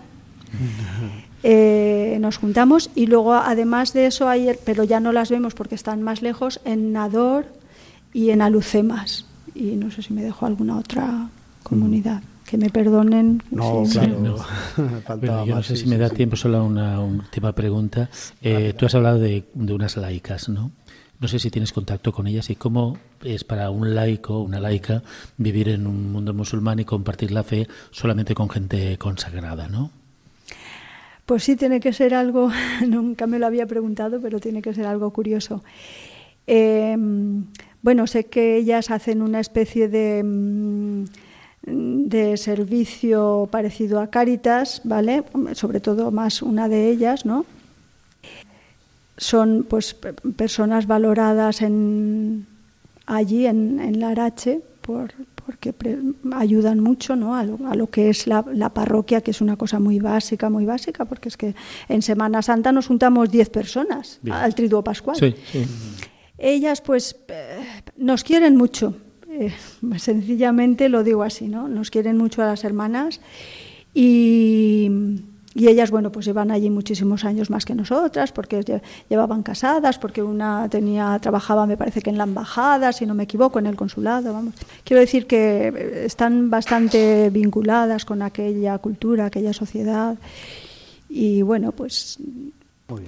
[LAUGHS] Eh, nos juntamos y luego además de eso hay, pero ya no las vemos porque están más lejos, en Nador y en Alucemas. Y no sé si me dejo alguna otra comunidad. Que me perdonen. No, si- claro. no. [LAUGHS] Faltaba Bueno, yo no sé sí, si me sí, da sí. tiempo, solo una última pregunta. Eh, tú has hablado de, de unas laicas, ¿no? No sé si tienes contacto con ellas y cómo es para un laico, una laica, vivir en un mundo musulmán y compartir la fe solamente con gente consagrada, ¿no? Pues sí, tiene que ser algo, [LAUGHS] nunca me lo había preguntado, pero tiene que ser algo curioso. Eh, bueno, sé que ellas hacen una especie de, mm, de servicio parecido a Cáritas, ¿vale? Sobre todo más una de ellas, ¿no? Son pues pe- personas valoradas en, allí en, en Larache por, porque ayudan mucho ¿no? a, lo, a lo que es la, la parroquia, que es una cosa muy básica, muy básica, porque es que en Semana Santa nos juntamos 10 personas Bien. al Triduo Pascual. Sí, sí. Ellas pues eh, nos quieren mucho, eh, [LAUGHS] sencillamente lo digo así, ¿no? Nos quieren mucho a las hermanas y, y ellas, bueno, pues llevan allí muchísimos años más que nosotras, porque lle- llevaban casadas, porque una tenía, trabajaba, me parece que en la embajada, si no me equivoco, en el consulado, vamos. Quiero decir que eh, están bastante vinculadas con aquella cultura, aquella sociedad. Y bueno, pues.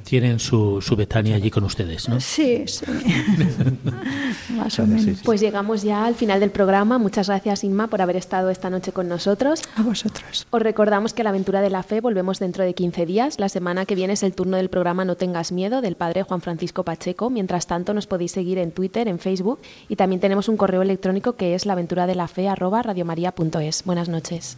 Tienen su, su Betania allí con ustedes, ¿no? sí, sí. [LAUGHS] más o menos. sí. Pues llegamos ya al final del programa. Muchas gracias, Inma, por haber estado esta noche con nosotros. A vosotros. Os recordamos que a la aventura de la fe volvemos dentro de 15 días. La semana que viene es el turno del programa No tengas miedo del padre Juan Francisco Pacheco. Mientras tanto, nos podéis seguir en Twitter, en Facebook y también tenemos un correo electrónico que es laventuradelafe@radiomaria.es. Buenas noches.